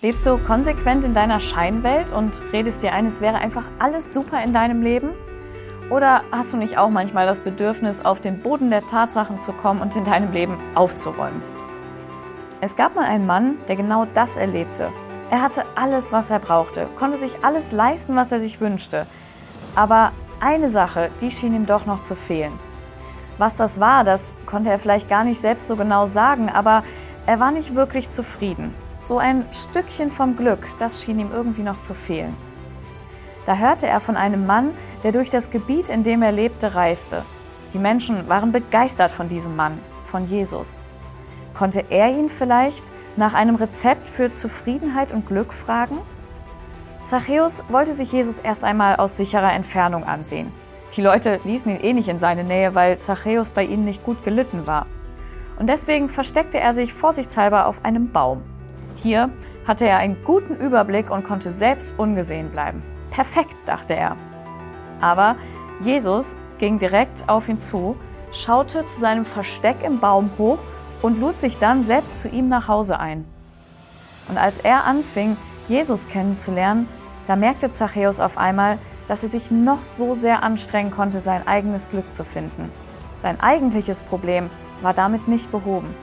Lebst du konsequent in deiner Scheinwelt und redest dir ein, es wäre einfach alles super in deinem Leben? Oder hast du nicht auch manchmal das Bedürfnis, auf den Boden der Tatsachen zu kommen und in deinem Leben aufzuräumen? Es gab mal einen Mann, der genau das erlebte. Er hatte alles, was er brauchte, konnte sich alles leisten, was er sich wünschte. Aber eine Sache, die schien ihm doch noch zu fehlen. Was das war, das konnte er vielleicht gar nicht selbst so genau sagen, aber er war nicht wirklich zufrieden. So ein Stückchen vom Glück, das schien ihm irgendwie noch zu fehlen. Da hörte er von einem Mann, der durch das Gebiet, in dem er lebte, reiste. Die Menschen waren begeistert von diesem Mann, von Jesus. Konnte er ihn vielleicht nach einem Rezept für Zufriedenheit und Glück fragen? Zachäus wollte sich Jesus erst einmal aus sicherer Entfernung ansehen. Die Leute ließen ihn eh nicht in seine Nähe, weil Zachäus bei ihnen nicht gut gelitten war. Und deswegen versteckte er sich vorsichtshalber auf einem Baum. Hier hatte er einen guten Überblick und konnte selbst ungesehen bleiben. Perfekt, dachte er. Aber Jesus ging direkt auf ihn zu, schaute zu seinem Versteck im Baum hoch und lud sich dann selbst zu ihm nach Hause ein. Und als er anfing, Jesus kennenzulernen, da merkte Zachäus auf einmal, dass er sich noch so sehr anstrengen konnte, sein eigenes Glück zu finden. Sein eigentliches Problem war damit nicht behoben.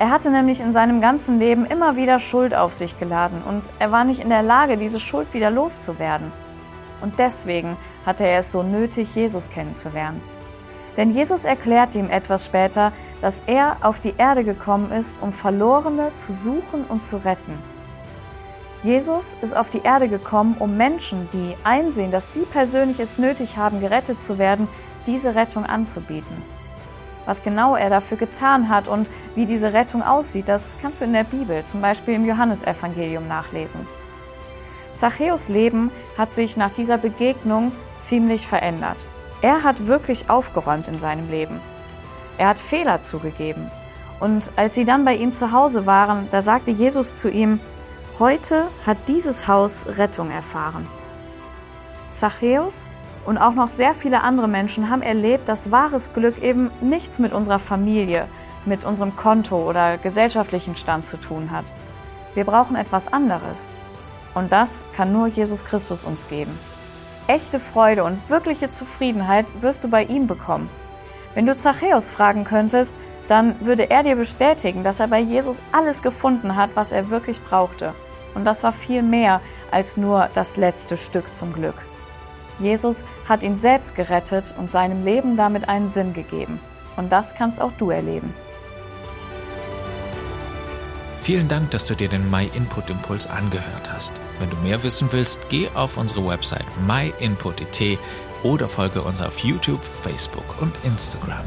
Er hatte nämlich in seinem ganzen Leben immer wieder Schuld auf sich geladen und er war nicht in der Lage, diese Schuld wieder loszuwerden. Und deswegen hatte er es so nötig, Jesus kennenzulernen. Denn Jesus erklärt ihm etwas später, dass er auf die Erde gekommen ist, um Verlorene zu suchen und zu retten. Jesus ist auf die Erde gekommen, um Menschen, die einsehen, dass sie persönlich es nötig haben, gerettet zu werden, diese Rettung anzubieten. Was genau er dafür getan hat und wie diese Rettung aussieht, das kannst du in der Bibel, zum Beispiel im Johannesevangelium, nachlesen. Zachäus Leben hat sich nach dieser Begegnung ziemlich verändert. Er hat wirklich aufgeräumt in seinem Leben. Er hat Fehler zugegeben. Und als sie dann bei ihm zu Hause waren, da sagte Jesus zu ihm, Heute hat dieses Haus Rettung erfahren. Zachäus und auch noch sehr viele andere Menschen haben erlebt, dass wahres Glück eben nichts mit unserer Familie, mit unserem Konto oder gesellschaftlichen Stand zu tun hat. Wir brauchen etwas anderes. Und das kann nur Jesus Christus uns geben. Echte Freude und wirkliche Zufriedenheit wirst du bei ihm bekommen. Wenn du Zachäus fragen könntest, dann würde er dir bestätigen, dass er bei Jesus alles gefunden hat, was er wirklich brauchte. Und das war viel mehr als nur das letzte Stück zum Glück. Jesus hat ihn selbst gerettet und seinem Leben damit einen Sinn gegeben. Und das kannst auch du erleben. Vielen Dank, dass du dir den My Input Impuls angehört hast. Wenn du mehr wissen willst, geh auf unsere Website myinput.it oder folge uns auf YouTube, Facebook und Instagram.